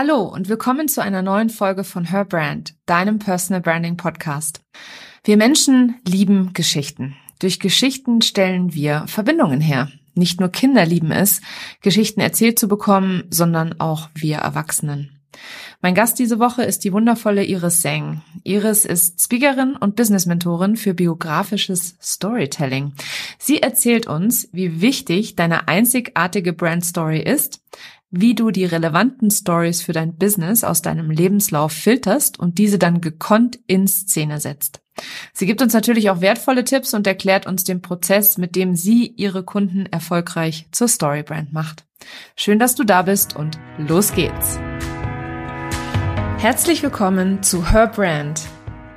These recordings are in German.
Hallo und willkommen zu einer neuen Folge von Her Brand, deinem Personal Branding Podcast. Wir Menschen lieben Geschichten. Durch Geschichten stellen wir Verbindungen her. Nicht nur Kinder lieben es, Geschichten erzählt zu bekommen, sondern auch wir Erwachsenen. Mein Gast diese Woche ist die wundervolle Iris Seng. Iris ist Speakerin und Business-Mentorin für biografisches Storytelling. Sie erzählt uns, wie wichtig deine einzigartige Brand-Story ist, wie du die relevanten Stories für dein Business aus deinem Lebenslauf filterst und diese dann gekonnt in Szene setzt. Sie gibt uns natürlich auch wertvolle Tipps und erklärt uns den Prozess, mit dem sie ihre Kunden erfolgreich zur Storybrand macht. Schön, dass du da bist und los geht's. Herzlich willkommen zu Her Brand,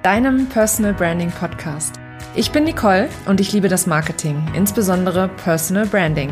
deinem Personal Branding Podcast. Ich bin Nicole und ich liebe das Marketing, insbesondere Personal Branding.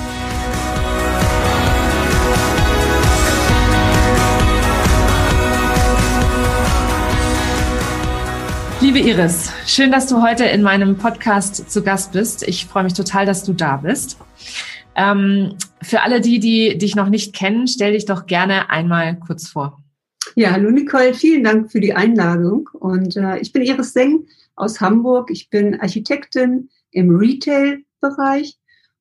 Liebe Iris, schön, dass du heute in meinem Podcast zu Gast bist. Ich freue mich total, dass du da bist. Ähm, für alle die, die dich noch nicht kennen, stell dich doch gerne einmal kurz vor. Ja, hallo Nicole, vielen Dank für die Einladung. Und äh, ich bin Iris Seng aus Hamburg. Ich bin Architektin im Retail-Bereich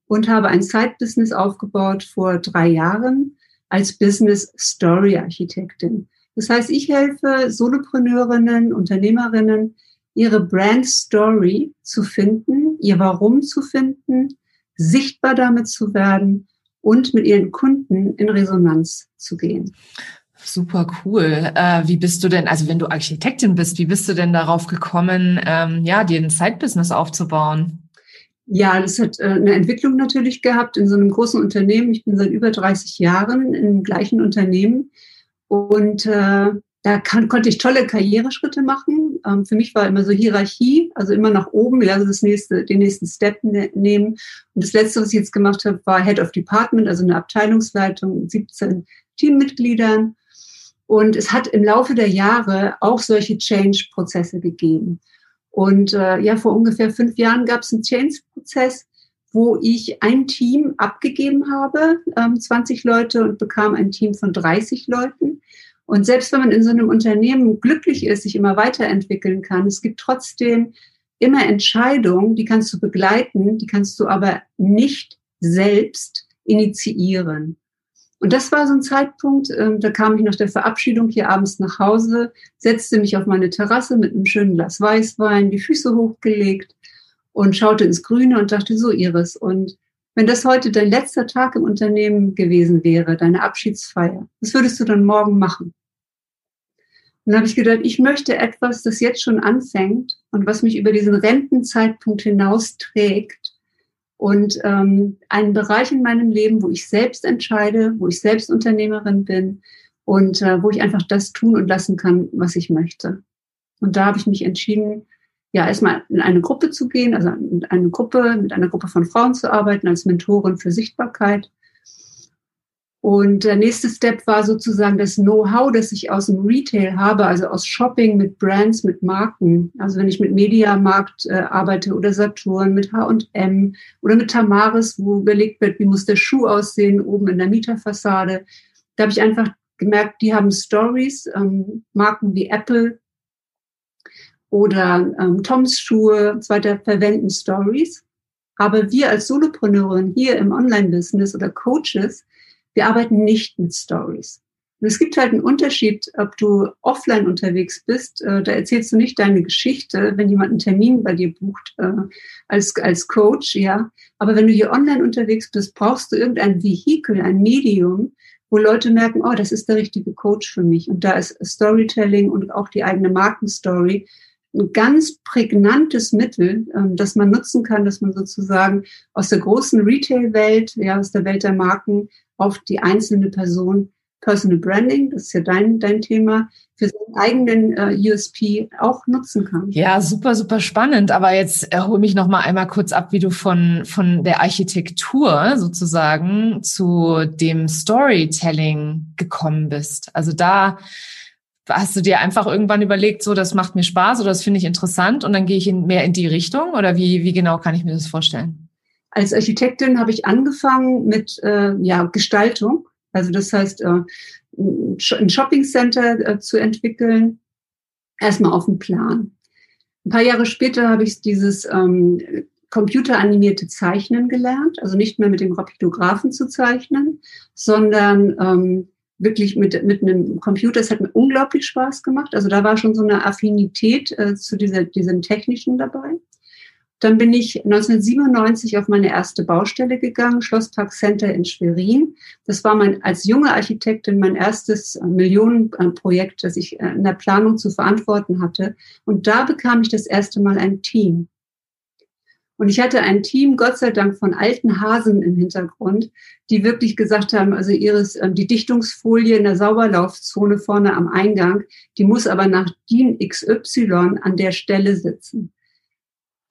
und habe ein Side-Business aufgebaut vor drei Jahren als Business Story Architektin. Das heißt, ich helfe Solopreneurinnen, Unternehmerinnen, ihre Brand Story zu finden, ihr Warum zu finden, sichtbar damit zu werden und mit ihren Kunden in Resonanz zu gehen. Super cool. Äh, wie bist du denn, also wenn du Architektin bist, wie bist du denn darauf gekommen, ähm, ja, dir ein Side-Business aufzubauen? Ja, das hat äh, eine Entwicklung natürlich gehabt in so einem großen Unternehmen. Ich bin seit über 30 Jahren im gleichen Unternehmen und äh, da kann, konnte ich tolle Karriereschritte machen. Ähm, für mich war immer so Hierarchie, also immer nach oben, also das nächste, den nächsten Step ne nehmen. Und das letzte, was ich jetzt gemacht habe, war Head of Department, also eine Abteilungsleitung mit 17 Teammitgliedern. Und es hat im Laufe der Jahre auch solche Change-Prozesse gegeben. Und äh, ja, vor ungefähr fünf Jahren gab es einen Change-Prozess, wo ich ein Team abgegeben habe, ähm, 20 Leute und bekam ein Team von 30 Leuten. Und selbst wenn man in so einem Unternehmen glücklich ist, sich immer weiterentwickeln kann, es gibt trotzdem immer Entscheidungen, die kannst du begleiten, die kannst du aber nicht selbst initiieren. Und das war so ein Zeitpunkt, ähm, da kam ich nach der Verabschiedung hier abends nach Hause, setzte mich auf meine Terrasse mit einem schönen Glas Weißwein, die Füße hochgelegt und schaute ins Grüne und dachte, so Iris, und wenn das heute dein letzter Tag im Unternehmen gewesen wäre, deine Abschiedsfeier, was würdest du dann morgen machen? Und dann habe ich gedacht, ich möchte etwas, das jetzt schon anfängt und was mich über diesen Rentenzeitpunkt hinaus trägt und ähm, einen Bereich in meinem Leben, wo ich selbst entscheide, wo ich selbst Unternehmerin bin und äh, wo ich einfach das tun und lassen kann, was ich möchte. Und da habe ich mich entschieden, ja, erstmal in eine Gruppe zu gehen, also in eine Gruppe, mit einer Gruppe von Frauen zu arbeiten als Mentorin für Sichtbarkeit. Und der nächste Step war sozusagen das Know-how, das ich aus dem Retail habe, also aus Shopping mit Brands, mit Marken. Also wenn ich mit Mediamarkt äh, arbeite oder Saturn, mit H&M oder mit Tamaris, wo überlegt wird, wie muss der Schuh aussehen, oben in der Mieterfassade. Da habe ich einfach gemerkt, die haben Stories, ähm, Marken wie Apple, oder ähm, Toms Schuhe und so weiter verwenden Stories. Aber wir als Solopreneurin hier im Online-Business oder Coaches, wir arbeiten nicht mit Stories. Und es gibt halt einen Unterschied, ob du offline unterwegs bist, äh, da erzählst du nicht deine Geschichte, wenn jemand einen Termin bei dir bucht äh, als, als Coach, ja. Aber wenn du hier online unterwegs bist, brauchst du irgendein Vehikel, ein Medium, wo Leute merken, oh, das ist der richtige Coach für mich. Und da ist Storytelling und auch die eigene Markenstory ein ganz prägnantes Mittel, ähm, das man nutzen kann, dass man sozusagen aus der großen Retail-Welt, ja, aus der Welt der Marken auf die einzelne Person Personal Branding, das ist ja dein, dein Thema, für seinen eigenen äh, USP auch nutzen kann. Ja, super, super spannend. Aber jetzt äh, mich noch mal einmal kurz ab, wie du von, von der Architektur sozusagen zu dem Storytelling gekommen bist. Also da hast du dir einfach irgendwann überlegt, so, das macht mir Spaß oder das finde ich interessant und dann gehe ich in, mehr in die Richtung? Oder wie, wie genau kann ich mir das vorstellen? Als Architektin habe ich angefangen mit äh, ja, Gestaltung also das heißt, äh, ein Shopping-Center äh, zu entwickeln, erstmal auf dem Plan. Ein paar Jahre später habe ich dieses ähm, computeranimierte Zeichnen gelernt, also nicht mehr mit dem Rapidographen zu zeichnen, sondern ähm, wirklich mit, mit einem Computer. Es hat mir unglaublich Spaß gemacht. Also da war schon so eine Affinität äh, zu dieser, diesem Technischen dabei. Dann bin ich 1997 auf meine erste Baustelle gegangen, Schlosspark Center in Schwerin. Das war mein, als junge Architektin mein erstes Millionenprojekt, das ich äh, in der Planung zu verantworten hatte. Und da bekam ich das erste Mal ein Team. Und ich hatte ein Team, Gott sei Dank, von alten Hasen im Hintergrund, die wirklich gesagt haben, also ihres, ähm, die Dichtungsfolie in der Sauberlaufzone vorne am Eingang, die muss aber nach DIN XY an der Stelle sitzen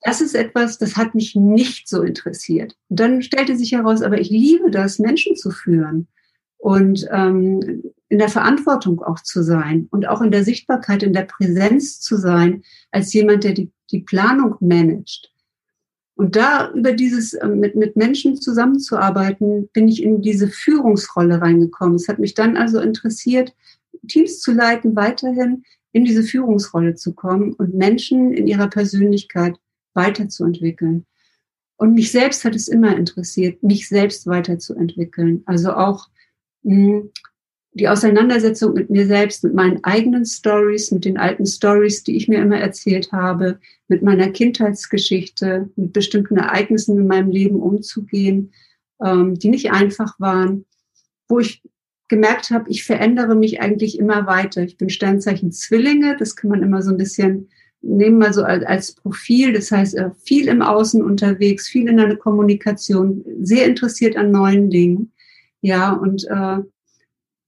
das ist etwas, das hat mich nicht so interessiert. Und dann stellte sich heraus, aber ich liebe das, Menschen zu führen und ähm, in der Verantwortung auch zu sein und auch in der Sichtbarkeit, in der Präsenz zu sein, als jemand, der die, die Planung managt. Und da über dieses ähm, mit, mit Menschen zusammenzuarbeiten, bin ich in diese Führungsrolle reingekommen. Es hat mich dann also interessiert, Teams zu leiten, weiterhin in diese Führungsrolle zu kommen und Menschen in ihrer Persönlichkeit weiterzuentwickeln. Und mich selbst hat es immer interessiert, mich selbst weiterzuentwickeln. Also auch hm, die Auseinandersetzung mit mir selbst, mit meinen eigenen Stories, mit den alten Stories, die ich mir immer erzählt habe, mit meiner Kindheitsgeschichte, mit bestimmten Ereignissen in meinem Leben umzugehen, ähm, die nicht einfach waren, wo ich gemerkt habe, ich verändere mich eigentlich immer weiter. Ich bin Sternzeichen Zwillinge, das kann man immer so ein bisschen nehmen wir so als, als Profil, das heißt äh, viel im Außen unterwegs, viel in der Kommunikation, sehr interessiert an neuen Dingen. Ja, und äh,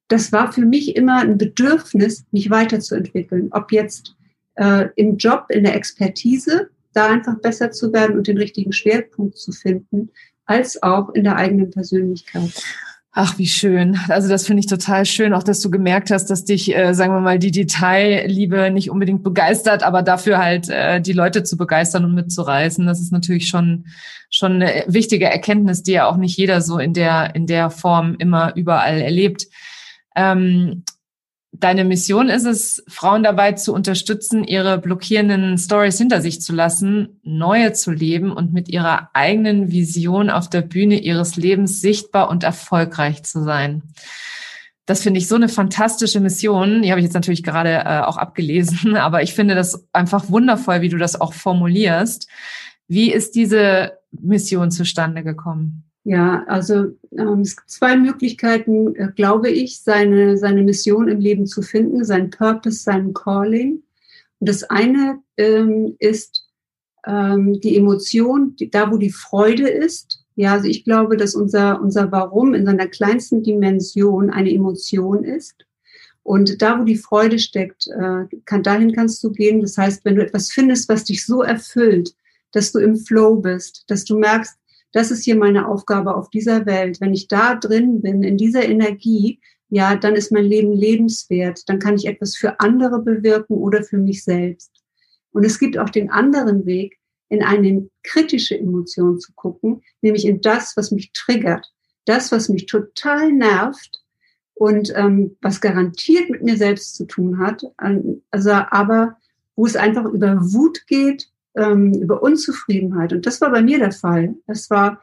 das war für mich immer ein Bedürfnis, mich weiterzuentwickeln. Ob jetzt äh, im Job, in der Expertise, da einfach besser zu werden und den richtigen Schwerpunkt zu finden, als auch in der eigenen Persönlichkeit. Ach, wie schön. Also das finde ich total schön, auch dass du gemerkt hast, dass dich, äh, sagen wir mal, die Detailliebe nicht unbedingt begeistert, aber dafür halt äh, die Leute zu begeistern und mitzureißen. Das ist natürlich schon schon eine wichtige Erkenntnis, die ja auch nicht jeder so in der in der Form immer überall erlebt. Ähm, Deine Mission ist es, Frauen dabei zu unterstützen, ihre blockierenden Stories hinter sich zu lassen, neue zu leben und mit ihrer eigenen Vision auf der Bühne ihres Lebens sichtbar und erfolgreich zu sein. Das finde ich so eine fantastische Mission. Die habe ich jetzt natürlich gerade äh, auch abgelesen, aber ich finde das einfach wundervoll, wie du das auch formulierst. Wie ist diese Mission zustande gekommen? Ja, also ähm, es gibt zwei Möglichkeiten, äh, glaube ich, seine, seine Mission im Leben zu finden, sein Purpose, sein Calling. Und das eine ähm, ist ähm, die Emotion, die, da wo die Freude ist. Ja, also ich glaube, dass unser, unser Warum in seiner kleinsten Dimension eine Emotion ist. Und da, wo die Freude steckt, äh, kann, dahin kannst du gehen. Das heißt, wenn du etwas findest, was dich so erfüllt, dass du im Flow bist, dass du merkst, das ist hier meine Aufgabe auf dieser Welt. Wenn ich da drin bin, in dieser Energie, ja, dann ist mein Leben lebenswert. Dann kann ich etwas für andere bewirken oder für mich selbst. Und es gibt auch den anderen Weg, in eine kritische Emotion zu gucken, nämlich in das, was mich triggert, das, was mich total nervt und ähm, was garantiert mit mir selbst zu tun hat. Also aber wo es einfach über Wut geht, ähm, über Unzufriedenheit. Und das war bei mir der Fall. Es war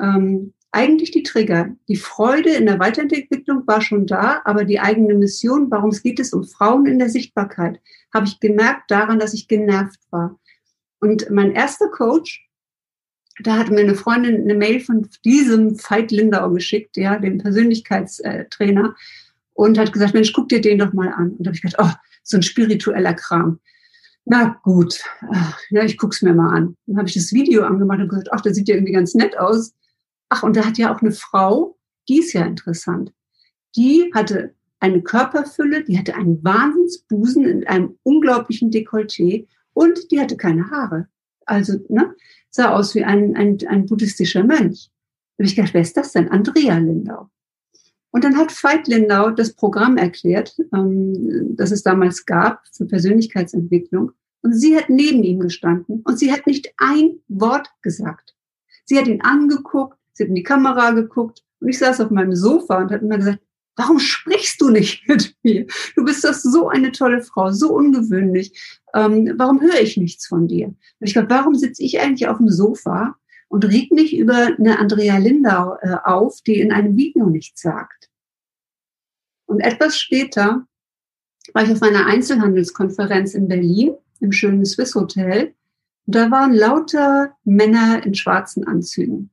ähm, eigentlich die Trigger. Die Freude in der Weiterentwicklung war schon da, aber die eigene Mission, warum es geht es um Frauen in der Sichtbarkeit, habe ich gemerkt daran, dass ich genervt war. Und mein erster Coach, da hat mir eine Freundin eine Mail von diesem Veit Lindau geschickt, ja, dem Persönlichkeitstrainer, und hat gesagt, Mensch, guck dir den doch mal an. Und da habe ich gedacht, oh, so ein spiritueller Kram na gut, ja, ich guck's mir mal an. Dann habe ich das Video angemacht und gesagt, ach, das sieht ja irgendwie ganz nett aus. Ach, und da hat ja auch eine Frau, die ist ja interessant. die hatte eine Körperfülle, die hatte einen Wahnsinnsbusen in einem unglaublichen Dekolleté und die hatte keine Haare. Also, ne, sah aus wie ein, ein, ein buddhistischer Mönch. Da habe ich gedacht, wer ist das denn? Andrea Lindau. Und dann hat Veit Lindau das Programm erklärt, ähm, das es damals gab für Persönlichkeitsentwicklung. Und sie hat neben ihm gestanden und sie hat nicht ein Wort gesagt. Sie hat ihn angeguckt, sie hat in die Kamera geguckt und ich saß auf meinem Sofa und hat immer gesagt, warum sprichst du nicht mit mir? Du bist doch so eine tolle Frau, so ungewöhnlich. Ähm, warum höre ich nichts von dir? Und ich glaube, warum sitze ich eigentlich auf dem Sofa und reg mich über eine Andrea Lindau äh, auf, die in einem Video nichts sagt? Und etwas später war ich auf einer Einzelhandelskonferenz in Berlin im schönen Swiss Hotel. Und da waren lauter Männer in schwarzen Anzügen.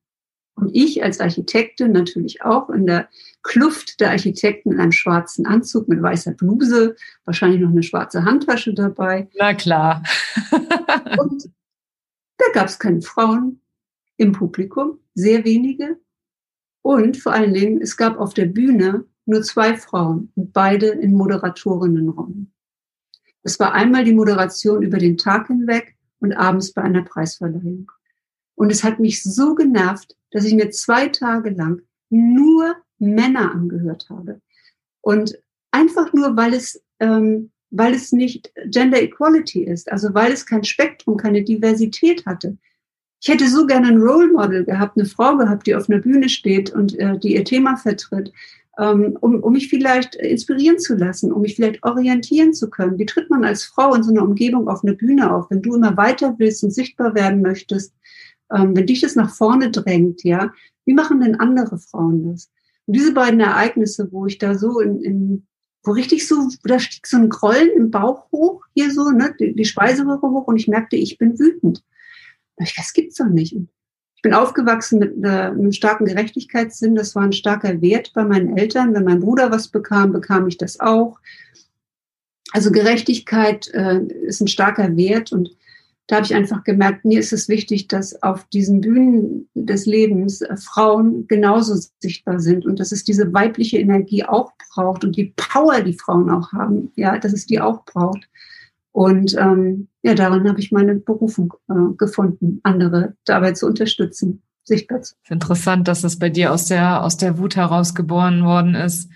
Und ich als Architektin natürlich auch in der Kluft der Architekten in einem schwarzen Anzug mit weißer Bluse, wahrscheinlich noch eine schwarze Handtasche dabei. Na klar. und da gab es keine Frauen im Publikum, sehr wenige. Und vor allen Dingen, es gab auf der Bühne nur zwei Frauen beide in Moderatorinnenrollen. Es war einmal die Moderation über den Tag hinweg und abends bei einer Preisverleihung. Und es hat mich so genervt, dass ich mir zwei Tage lang nur Männer angehört habe. Und einfach nur, weil es, ähm, weil es nicht Gender Equality ist, also weil es kein Spektrum, keine Diversität hatte. Ich hätte so gerne ein Role Model gehabt, eine Frau gehabt, die auf einer Bühne steht und äh, die ihr Thema vertritt, ähm, um, um mich vielleicht inspirieren zu lassen, um mich vielleicht orientieren zu können. Wie tritt man als Frau in so einer Umgebung auf eine Bühne auf, wenn du immer weiter willst und sichtbar werden möchtest, ähm, wenn dich das nach vorne drängt, ja, wie machen denn andere Frauen das? Und diese beiden Ereignisse, wo ich da so in, in wo richtig so, da stieg so ein Grollen im Bauch hoch, hier so, ne, die, die Speiseröhre hoch und ich merkte, ich bin wütend. Ich, das gibt's doch nicht. Ich bin aufgewachsen mit einem starken Gerechtigkeitssinn. Das war ein starker Wert bei meinen Eltern. Wenn mein Bruder was bekam, bekam ich das auch. Also Gerechtigkeit äh, ist ein starker Wert und da habe ich einfach gemerkt, mir ist es wichtig, dass auf diesen Bühnen des Lebens äh, Frauen genauso sichtbar sind und dass es diese weibliche Energie auch braucht und die Power, die Frauen auch haben, ja, dass es die auch braucht. Und ähm, ja, darin habe ich meine Berufung äh, gefunden, andere dabei zu unterstützen, sichtbar zu. Interessant, dass das bei dir aus der aus der Wut heraus geboren worden ist.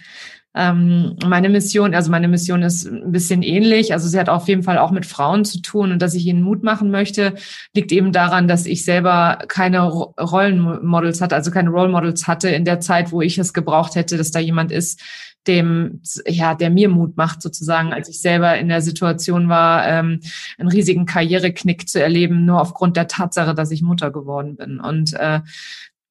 Ähm, meine Mission, also meine Mission ist ein bisschen ähnlich. Also sie hat auf jeden Fall auch mit Frauen zu tun und dass ich ihnen Mut machen möchte, liegt eben daran, dass ich selber keine Rollenmodels hatte, also keine Role Models hatte in der Zeit, wo ich es gebraucht hätte, dass da jemand ist, dem, ja, der mir Mut macht, sozusagen, als ich selber in der Situation war, ähm, einen riesigen Karriereknick zu erleben, nur aufgrund der Tatsache, dass ich Mutter geworden bin. Und äh,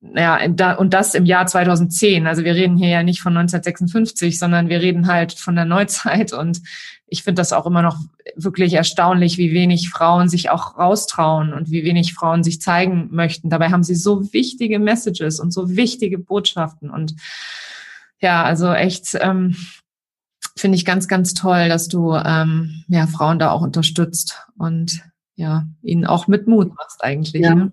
ja, und das im Jahr 2010. Also wir reden hier ja nicht von 1956, sondern wir reden halt von der Neuzeit. Und ich finde das auch immer noch wirklich erstaunlich, wie wenig Frauen sich auch raustrauen und wie wenig Frauen sich zeigen möchten. Dabei haben sie so wichtige Messages und so wichtige Botschaften. Und ja, also echt ähm, finde ich ganz, ganz toll, dass du ähm, ja Frauen da auch unterstützt und ja ihnen auch mit Mut machst eigentlich. Ja. Ne?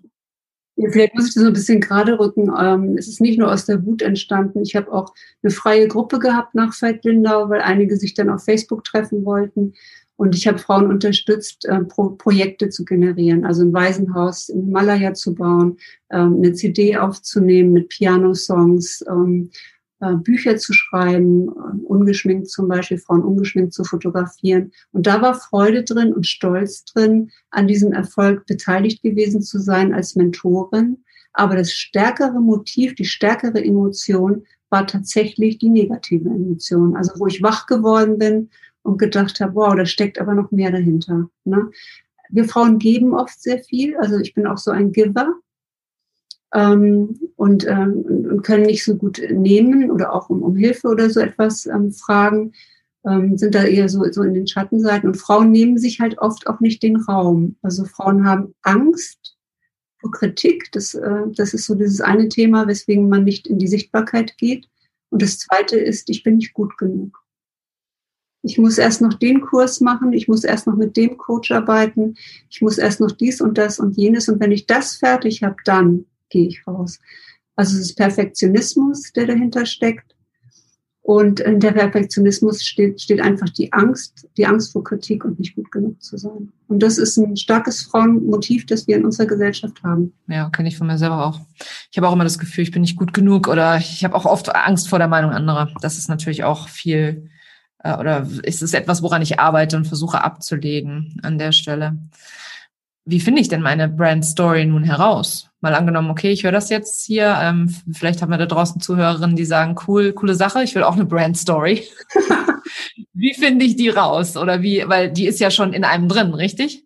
Vielleicht muss ich das so ein bisschen gerade rücken. Ähm, es ist nicht nur aus der Wut entstanden. Ich habe auch eine freie Gruppe gehabt nach Veit Lindau, weil einige sich dann auf Facebook treffen wollten. Und ich habe Frauen unterstützt, äh, Pro Projekte zu generieren, also ein Waisenhaus im Himalaya zu bauen, ähm, eine CD aufzunehmen mit Piano-Songs, ähm, äh, Bücher zu schreiben, äh, ungeschminkt zum Beispiel, Frauen ungeschminkt zu fotografieren. Und da war Freude drin und Stolz drin, an diesem Erfolg beteiligt gewesen zu sein als Mentorin. Aber das stärkere Motiv, die stärkere Emotion war tatsächlich die negative Emotion. Also wo ich wach geworden bin und gedacht habe, wow, da steckt aber noch mehr dahinter. Ne? Wir Frauen geben oft sehr viel. Also ich bin auch so ein Giver ähm, und, ähm, und können nicht so gut nehmen oder auch um, um Hilfe oder so etwas ähm, fragen, ähm, sind da eher so, so in den Schattenseiten. Und Frauen nehmen sich halt oft auch nicht den Raum. Also Frauen haben Angst vor Kritik. Das, äh, das ist so dieses eine Thema, weswegen man nicht in die Sichtbarkeit geht. Und das zweite ist, ich bin nicht gut genug. Ich muss erst noch den Kurs machen, ich muss erst noch mit dem Coach arbeiten, ich muss erst noch dies und das und jenes. Und wenn ich das fertig habe, dann gehe ich raus. Also es ist Perfektionismus, der dahinter steckt. Und in der Perfektionismus steht, steht einfach die Angst, die Angst vor Kritik und nicht gut genug zu sein. Und das ist ein starkes Frauenmotiv, das wir in unserer Gesellschaft haben. Ja, kenne ich von mir selber auch. Ich habe auch immer das Gefühl, ich bin nicht gut genug oder ich habe auch oft Angst vor der Meinung anderer. Das ist natürlich auch viel äh, oder ist es etwas, woran ich arbeite und versuche abzulegen an der Stelle. Wie finde ich denn meine Brand Story nun heraus? Mal angenommen, okay, ich höre das jetzt hier. Ähm, vielleicht haben wir da draußen Zuhörerinnen, die sagen, cool, coole Sache, ich will auch eine Brand Story. wie finde ich die raus? Oder wie, weil die ist ja schon in einem drin, richtig?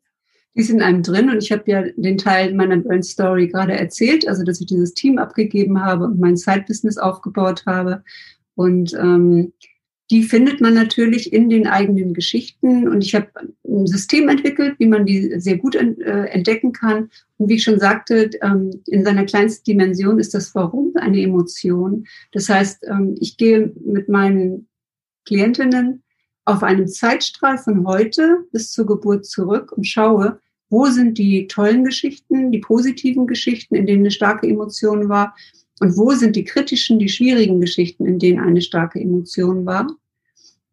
Die ist in einem drin und ich habe ja den Teil meiner Brand Story gerade erzählt, also dass ich dieses Team abgegeben habe und mein Side-Business aufgebaut habe. Und ähm, die findet man natürlich in den eigenen Geschichten. Und ich habe ein System entwickelt, wie man die sehr gut äh, entdecken kann. Und wie ich schon sagte, ähm, in seiner kleinsten Dimension ist das Warum eine Emotion. Das heißt, ähm, ich gehe mit meinen Klientinnen auf einem Zeitstrahl von heute bis zur Geburt zurück und schaue, wo sind die tollen Geschichten, die positiven Geschichten, in denen eine starke Emotion war, und wo sind die kritischen, die schwierigen Geschichten, in denen eine starke Emotion war?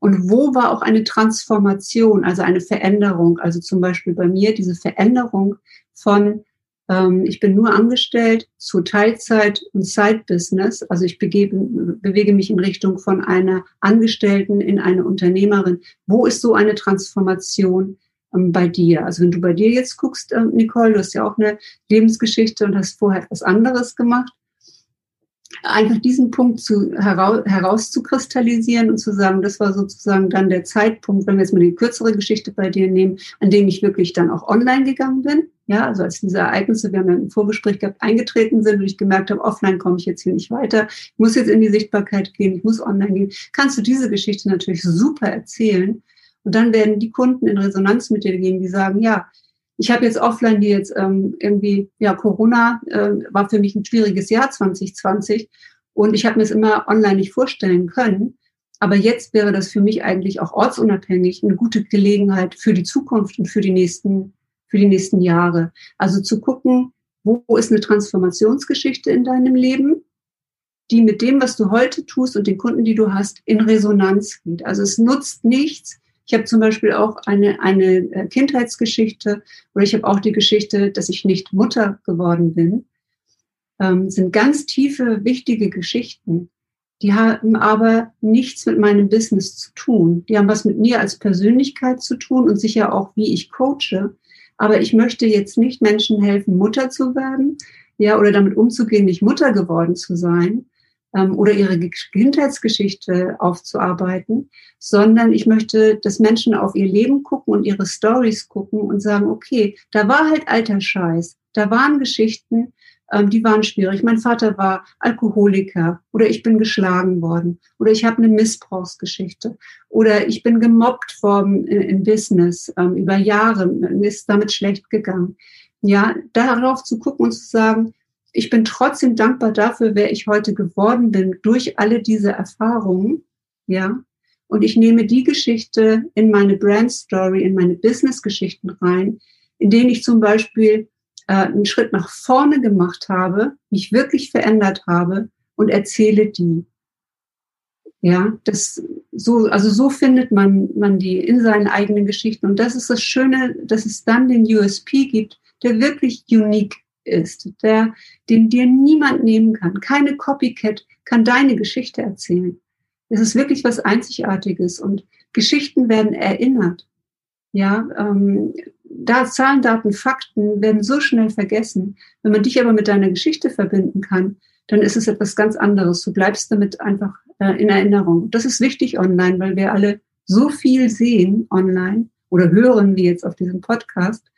Und wo war auch eine Transformation, also eine Veränderung? Also zum Beispiel bei mir diese Veränderung von, ähm, ich bin nur angestellt zu Teilzeit und Side-Business. Also ich begebe, bewege mich in Richtung von einer Angestellten in eine Unternehmerin. Wo ist so eine Transformation? Ähm, bei dir. Also wenn du bei dir jetzt guckst, ähm, Nicole, du hast ja auch eine Lebensgeschichte und hast vorher etwas anderes gemacht einfach diesen Punkt zu, heraus, herauszukristallisieren und zu sagen, das war sozusagen dann der Zeitpunkt, wenn wir jetzt mal die kürzere Geschichte bei dir nehmen, an dem ich wirklich dann auch online gegangen bin. Ja, also als diese Ereignisse, wir haben ja ein Vorgespräch gehabt, eingetreten sind und ich gemerkt habe, offline komme ich jetzt hier nicht weiter, ich muss jetzt in die Sichtbarkeit gehen, ich muss online gehen, kannst du diese Geschichte natürlich super erzählen. Und dann werden die Kunden in Resonanz mit dir gehen, die sagen, ja, ich habe jetzt offline die jetzt ähm, irgendwie, ja, Corona äh, war für mich ein schwieriges Jahr 2020 und ich habe mir es immer online nicht vorstellen können. Aber jetzt wäre das für mich eigentlich auch ortsunabhängig eine gute Gelegenheit für die Zukunft und für die nächsten, für die nächsten Jahre. Also zu gucken, wo ist eine Transformationsgeschichte in deinem Leben, die mit dem, was du heute tust und den Kunden, die du hast, in Resonanz geht. Also es nutzt nichts, ich habe zum Beispiel auch eine, eine äh, Kindheitsgeschichte oder ich habe auch die Geschichte, dass ich nicht Mutter geworden bin. Ähm, sind ganz tiefe, wichtige Geschichten. Die haben aber nichts mit meinem Business zu tun. Die haben was mit mir als Persönlichkeit zu tun und sicher auch, wie ich coache. Aber ich möchte jetzt nicht Menschen helfen, Mutter zu werden, ja, oder damit umzugehen, nicht Mutter geworden zu sein, oder ihre Kindheitsgeschichte aufzuarbeiten, sondern ich möchte, dass Menschen auf ihr Leben gucken und ihre Stories gucken und sagen, okay, da war halt alter Scheiß, da waren Geschichten, ähm, die waren schwierig. Mein Vater war Alkoholiker oder ich bin geschlagen worden oder ich habe eine Missbrauchsgeschichte oder ich bin gemobbt worden im Business ähm, über Jahre, mir ist damit schlecht gegangen. Ja, darauf zu gucken und zu sagen, ich bin trotzdem dankbar dafür, wer ich heute geworden bin, durch alle diese Erfahrungen, ja. Und ich nehme die Geschichte in meine Brand Story, in meine Business-Geschichten rein, in denen ich zum Beispiel äh, einen Schritt nach vorne gemacht habe, mich wirklich verändert habe und erzähle die. Ja, das so, also so findet man, man die in seinen eigenen Geschichten. Und das ist das Schöne, dass es dann den USP gibt, der wirklich unique ist, der, den dir niemand nehmen kann. Keine Copycat kann deine Geschichte erzählen. Es ist wirklich was Einzigartiges und Geschichten werden erinnert. Ja, ähm, da Zahlen, Daten, Fakten werden so schnell vergessen. Wenn man dich aber mit deiner Geschichte verbinden kann, dann ist es etwas ganz anderes. Du bleibst damit einfach äh, in Erinnerung. Das ist wichtig online, weil wir alle so viel sehen online oder hören, wie jetzt auf diesem Podcast,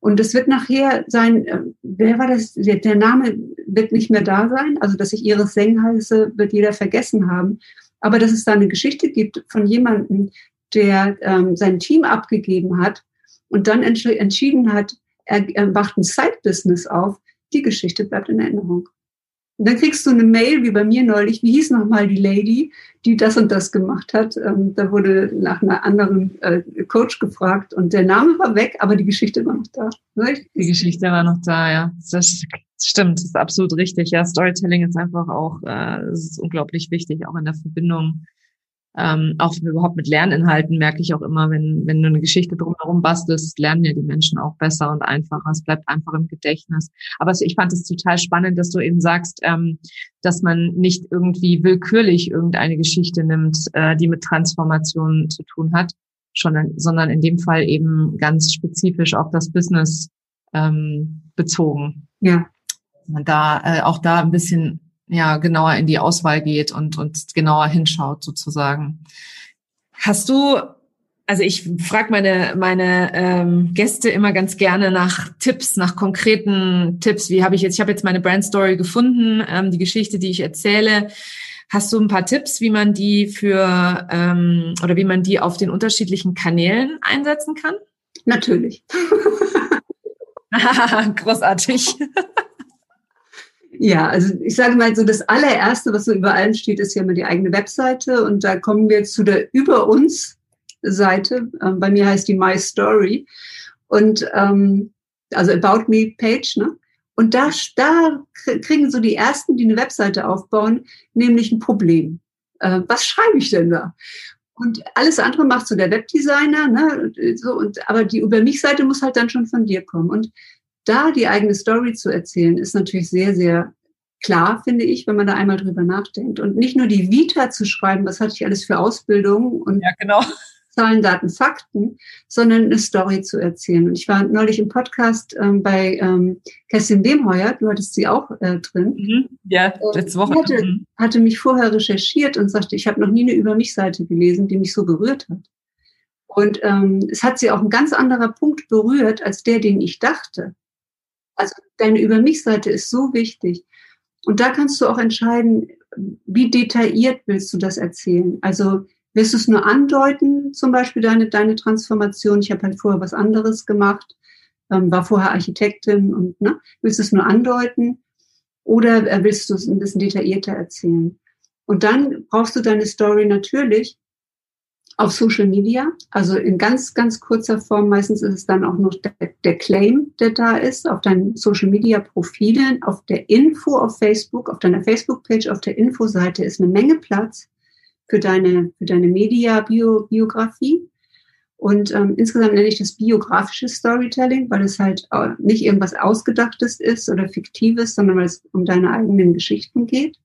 und es wird nachher sein, äh, wer war das? Der Name wird nicht mehr da sein. Also, dass ich Iris Seng heiße, wird jeder vergessen haben. Aber dass es da eine Geschichte gibt von jemandem, der ähm, sein Team abgegeben hat und dann entsch entschieden hat, er, er macht ein Side-Business auf, die Geschichte bleibt in Erinnerung. Und dann kriegst du eine Mail, wie bei mir neulich, wie hieß nochmal die Lady, die das und das gemacht hat. Ähm, da wurde nach einer anderen äh, Coach gefragt und der Name war weg, aber die Geschichte war noch da. Richtig? Die Geschichte war noch da, ja. Das stimmt, das ist absolut richtig. Ja, Storytelling ist einfach auch, äh, ist unglaublich wichtig, auch in der Verbindung ähm, auch überhaupt mit Lerninhalten merke ich auch immer, wenn, wenn du eine Geschichte drumherum bastelst, lernen ja die Menschen auch besser und einfacher. Es bleibt einfach im Gedächtnis. Aber ich fand es total spannend, dass du eben sagst, ähm, dass man nicht irgendwie willkürlich irgendeine Geschichte nimmt, äh, die mit Transformation zu tun hat, schon, sondern in dem Fall eben ganz spezifisch auf das Business ähm, bezogen. Ja. Man da äh, auch da ein bisschen ja genauer in die Auswahl geht und und genauer hinschaut sozusagen. Hast du also ich frage meine meine ähm, Gäste immer ganz gerne nach Tipps, nach konkreten Tipps. Wie habe ich jetzt? Ich habe jetzt meine Brand Story gefunden, ähm, die Geschichte, die ich erzähle. Hast du ein paar Tipps, wie man die für ähm, oder wie man die auf den unterschiedlichen Kanälen einsetzen kann? Natürlich. Großartig. Ja, also ich sage mal so, das allererste, was so über allem steht, ist ja immer die eigene Webseite. Und da kommen wir zu der Über uns Seite. Ähm, bei mir heißt die My Story. Und ähm, also About Me Page, ne? Und da, da kriegen so die ersten, die eine Webseite aufbauen, nämlich ein Problem. Äh, was schreibe ich denn da? Und alles andere macht so der Webdesigner, ne? So, und, aber die Über mich-Seite muss halt dann schon von dir kommen. Und da die eigene Story zu erzählen, ist natürlich sehr, sehr klar, finde ich, wenn man da einmal drüber nachdenkt. Und nicht nur die Vita zu schreiben, was hatte ich alles für Ausbildung und ja, genau. Zahlen, Daten, Fakten, sondern eine Story zu erzählen. Und ich war neulich im Podcast ähm, bei ähm, Kerstin Demheuer, du hattest sie auch äh, drin. Mhm. Ja, letzte Woche. Hatte, mhm. hatte mich vorher recherchiert und sagte, ich habe noch nie eine Über mich-Seite gelesen, die mich so berührt hat. Und ähm, es hat sie auch ein ganz anderer Punkt berührt als der, den ich dachte. Also deine Über mich-Seite ist so wichtig. Und da kannst du auch entscheiden, wie detailliert willst du das erzählen. Also Willst du es nur andeuten, zum Beispiel deine, deine Transformation? Ich habe halt vorher was anderes gemacht, ähm, war vorher Architektin und ne? willst du es nur andeuten oder äh, willst du es ein bisschen detaillierter erzählen? Und dann brauchst du deine Story natürlich auf Social Media, also in ganz, ganz kurzer Form. Meistens ist es dann auch noch der, der Claim, der da ist, auf deinen Social Media Profilen, auf der Info auf Facebook, auf deiner Facebook-Page, auf der Infoseite ist eine Menge Platz für deine, für deine Media-Biografie. Und ähm, insgesamt nenne ich das biografisches Storytelling, weil es halt nicht irgendwas Ausgedachtes ist oder Fiktives, sondern weil es um deine eigenen Geschichten geht.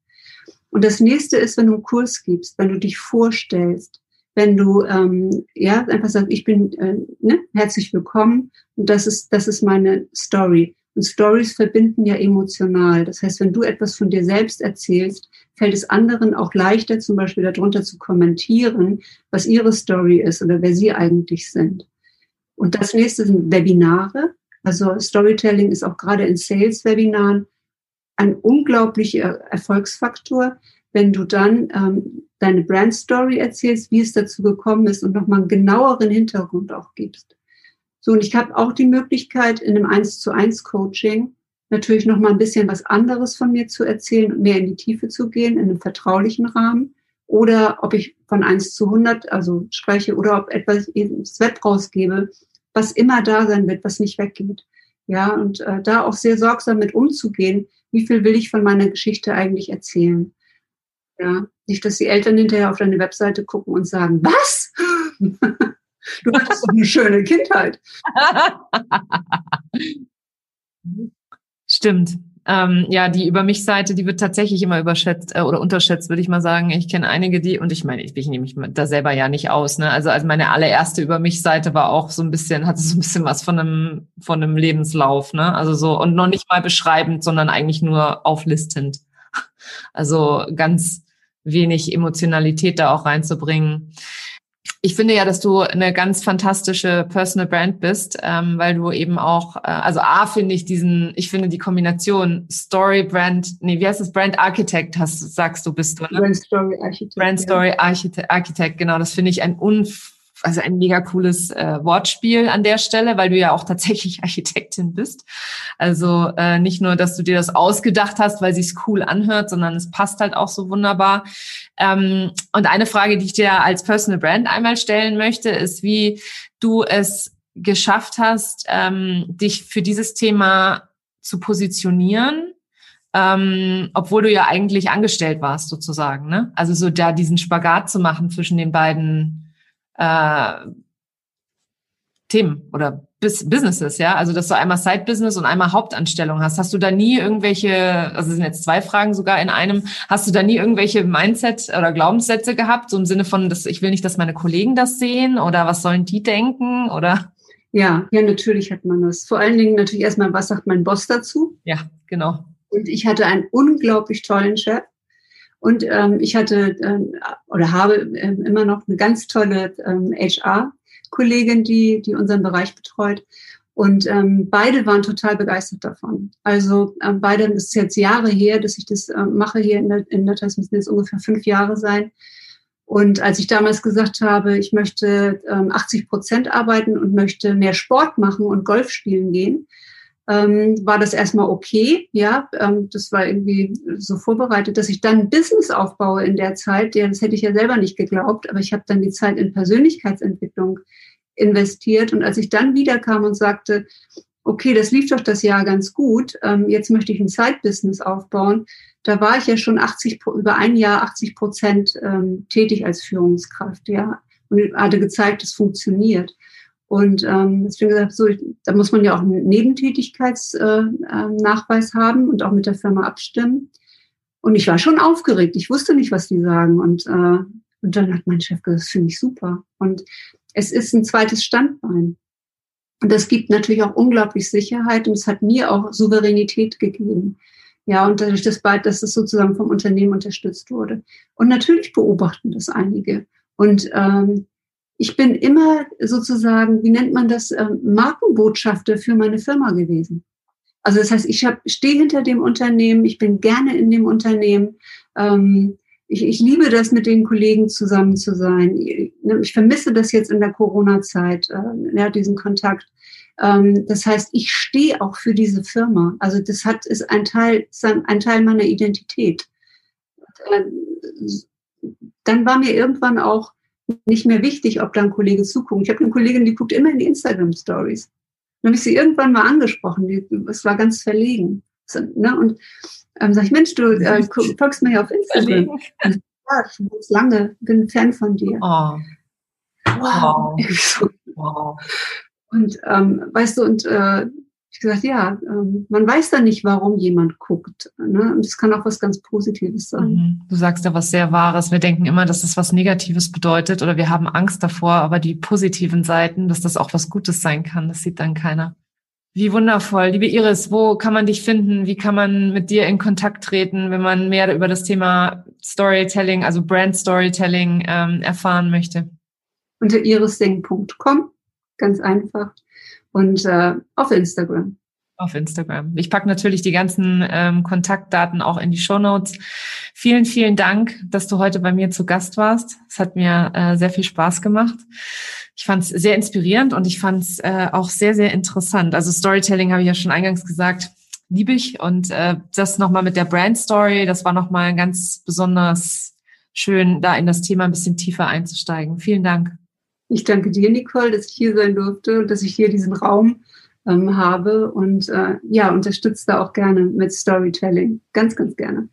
Und das nächste ist, wenn du einen Kurs gibst, wenn du dich vorstellst, wenn du ähm, ja einfach sagst, ich bin äh, ne, herzlich willkommen und das ist das ist meine Story. Und Stories verbinden ja emotional. Das heißt, wenn du etwas von dir selbst erzählst, fällt es anderen auch leichter, zum Beispiel darunter zu kommentieren, was ihre Story ist oder wer sie eigentlich sind. Und das nächste sind Webinare. Also Storytelling ist auch gerade in Sales-Webinaren ein unglaublicher Erfolgsfaktor, wenn du dann ähm, deine Brand-Story erzählst, wie es dazu gekommen ist und nochmal einen genaueren Hintergrund auch gibst. So, und ich habe auch die Möglichkeit, in einem 1 zu 1 Coaching natürlich noch mal ein bisschen was anderes von mir zu erzählen und mehr in die Tiefe zu gehen, in einem vertraulichen Rahmen. Oder ob ich von 1 zu 100 also spreche oder ob etwas ins Web rausgebe, was immer da sein wird, was nicht weggeht. Ja, und äh, da auch sehr sorgsam mit umzugehen, wie viel will ich von meiner Geschichte eigentlich erzählen. Ja, nicht, dass die Eltern hinterher auf deine Webseite gucken und sagen, was? Du hattest doch eine schöne Kindheit. Stimmt. Ähm, ja, die über mich Seite, die wird tatsächlich immer überschätzt äh, oder unterschätzt, würde ich mal sagen. Ich kenne einige, die und ich meine, ich, ich nehme mich da selber ja nicht aus. Ne? Also, also meine allererste über mich Seite war auch so ein bisschen, hatte so ein bisschen was von einem von einem Lebenslauf. Ne? Also so und noch nicht mal beschreibend, sondern eigentlich nur auflistend. Also ganz wenig Emotionalität da auch reinzubringen ich finde ja, dass du eine ganz fantastische Personal Brand bist, ähm, weil du eben auch, äh, also A finde ich diesen, ich finde die Kombination Story Brand, nee, wie heißt das? Brand Architect, hast, sagst du, bist du, ne? Brand Story Architect. Brand Story Architect, Architect genau, das finde ich ein unf also ein mega cooles äh, Wortspiel an der Stelle, weil du ja auch tatsächlich Architektin bist. Also äh, nicht nur, dass du dir das ausgedacht hast, weil sich's cool anhört, sondern es passt halt auch so wunderbar. Ähm, und eine Frage, die ich dir als Personal Brand einmal stellen möchte, ist, wie du es geschafft hast, ähm, dich für dieses Thema zu positionieren ähm, obwohl du ja eigentlich angestellt warst sozusagen. Ne? Also so da diesen Spagat zu machen zwischen den beiden äh, Themen oder Businesses, ja. Also dass du einmal Side-Business und einmal Hauptanstellung hast. Hast du da nie irgendwelche, also sind jetzt zwei Fragen sogar in einem, hast du da nie irgendwelche Mindset oder Glaubenssätze gehabt, so im Sinne von, dass ich will nicht, dass meine Kollegen das sehen oder was sollen die denken oder? Ja, ja, natürlich hat man das. Vor allen Dingen natürlich erstmal, was sagt mein Boss dazu? Ja, genau. Und ich hatte einen unglaublich tollen Chef. Und ähm, ich hatte ähm, oder habe ähm, immer noch eine ganz tolle ähm, HR-Kollegin, die, die unseren Bereich betreut. Und ähm, beide waren total begeistert davon. Also ähm, beide, das ist jetzt Jahre her, dass ich das ähm, mache hier in der, in der das müssen jetzt ungefähr fünf Jahre sein. Und als ich damals gesagt habe, ich möchte ähm, 80 Prozent arbeiten und möchte mehr Sport machen und Golf spielen gehen, ähm, war das erstmal okay. Ja, ähm, das war irgendwie so vorbereitet, dass ich dann ein Business aufbaue in der Zeit. Ja, das hätte ich ja selber nicht geglaubt, aber ich habe dann die Zeit in Persönlichkeitsentwicklung investiert. Und als ich dann wiederkam und sagte, okay, das lief doch das Jahr ganz gut, ähm, jetzt möchte ich ein Side-Business aufbauen, da war ich ja schon 80, über ein Jahr 80 Prozent ähm, tätig als Führungskraft, ja, und hatte gezeigt, es funktioniert. Und ähm, deswegen gesagt, so, da muss man ja auch einen Nebentätigkeitsnachweis äh, äh, haben und auch mit der Firma abstimmen. Und ich war schon aufgeregt. Ich wusste nicht, was die sagen. Und, äh, und dann hat mein Chef gesagt, das finde ich super. Und es ist ein zweites Standbein. Und das gibt natürlich auch unglaublich Sicherheit und es hat mir auch Souveränität gegeben. Ja, und dadurch, dass, dass es sozusagen vom Unternehmen unterstützt wurde. Und natürlich beobachten das einige. Und ähm, ich bin immer sozusagen, wie nennt man das, ähm, Markenbotschafter für meine Firma gewesen. Also das heißt, ich stehe hinter dem Unternehmen, ich bin gerne in dem Unternehmen. Ähm, ich, ich liebe das, mit den Kollegen zusammen zu sein. Ich, ne, ich vermisse das jetzt in der Corona-Zeit, äh, ja, diesen Kontakt. Ähm, das heißt, ich stehe auch für diese Firma. Also das hat ist ein Teil, ist ein Teil meiner Identität. Äh, dann war mir irgendwann auch nicht mehr wichtig, ob da ein Kollege zuguckt. Ich habe eine Kollegin, die guckt immer in die Instagram-Stories. Dann habe ich sie irgendwann mal angesprochen. Die, es war ganz verlegen. So, ne? Und ähm, sag ich, Mensch, du äh, folgst mir ja auf Instagram. Und, ja, ich bin lange, bin ein Fan von dir. Oh. Wow. wow. Und ähm, weißt du, und äh, ich gesagt, ja, ähm, man weiß da nicht, warum jemand guckt. Ne? Und es kann auch was ganz Positives sein. Mhm. Du sagst ja was sehr Wahres. Wir denken immer, dass das was Negatives bedeutet oder wir haben Angst davor, aber die positiven Seiten, dass das auch was Gutes sein kann, das sieht dann keiner. Wie wundervoll. Liebe Iris, wo kann man dich finden? Wie kann man mit dir in Kontakt treten, wenn man mehr über das Thema Storytelling, also Brand Storytelling ähm, erfahren möchte? Unter irissing.com, ganz einfach und äh, auf Instagram. Auf Instagram. Ich packe natürlich die ganzen ähm, Kontaktdaten auch in die Show Notes. Vielen, vielen Dank, dass du heute bei mir zu Gast warst. Es hat mir äh, sehr viel Spaß gemacht. Ich fand es sehr inspirierend und ich fand es äh, auch sehr, sehr interessant. Also Storytelling habe ich ja schon eingangs gesagt, liebe ich. Und äh, das nochmal mit der Brand Story, das war nochmal ganz besonders schön, da in das Thema ein bisschen tiefer einzusteigen. Vielen Dank. Ich danke dir, Nicole, dass ich hier sein durfte und dass ich hier diesen Raum ähm, habe und äh, ja, unterstütze da auch gerne mit Storytelling. Ganz, ganz gerne.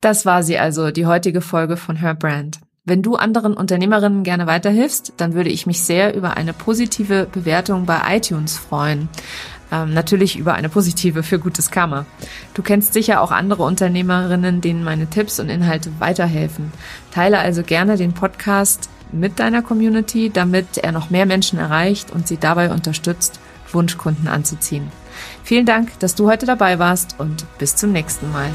Das war sie also, die heutige Folge von Her Brand. Wenn du anderen Unternehmerinnen gerne weiterhilfst, dann würde ich mich sehr über eine positive Bewertung bei iTunes freuen. Ähm, natürlich über eine positive für gutes Karma. Du kennst sicher auch andere Unternehmerinnen, denen meine Tipps und Inhalte weiterhelfen. Teile also gerne den Podcast mit deiner Community, damit er noch mehr Menschen erreicht und sie dabei unterstützt, Wunschkunden anzuziehen. Vielen Dank, dass du heute dabei warst und bis zum nächsten Mal.